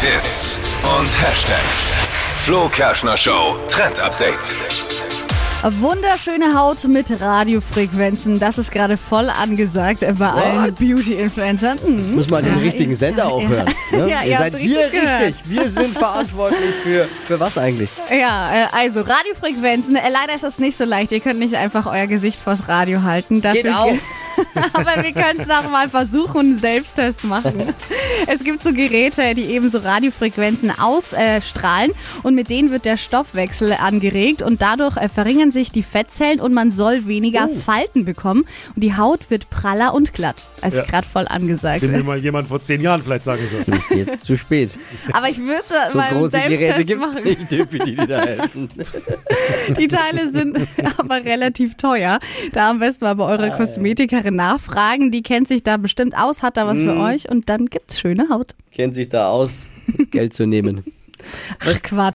Hits und Hashtags. Flo Kerschner Show Trend Update. Wunderschöne Haut mit Radiofrequenzen. Das ist gerade voll angesagt bei allen Beauty-Influencern. Mhm. Muss man den richtigen Sender auch hören. Ne? Ja, Ihr ihr seid richtig gehört. richtig. Wir sind verantwortlich für, für was eigentlich? Ja, äh, also Radiofrequenzen. Äh, Leider ist das nicht so leicht. Ihr könnt nicht einfach euer Gesicht vors Radio halten. Dafür Geht auch. Aber wir können es auch mal versuchen und einen Selbsttest machen. Es gibt so Geräte, die eben so Radiofrequenzen ausstrahlen und mit denen wird der Stoffwechsel angeregt und dadurch äh, verringern sich die Fettzellen und man soll weniger Falten bekommen und die Haut wird praller und glatt. Also Ja. gerade voll angesagt. Wenn mir mal jemand vor zehn Jahren vielleicht sagen soll. Jetzt zu spät. Aber ich würde So mal große Geräte Selbsttest gibt es machen. nicht, die dir da helfen. Die Teile sind aber relativ teuer. Da am besten mal bei eurer Kosmetikerin nachfragen. Die kennt sich da bestimmt aus, hat da was für euch und dann gibt's schöne Haut. Kennt sich da aus, Geld zu nehmen. Ach Quatsch.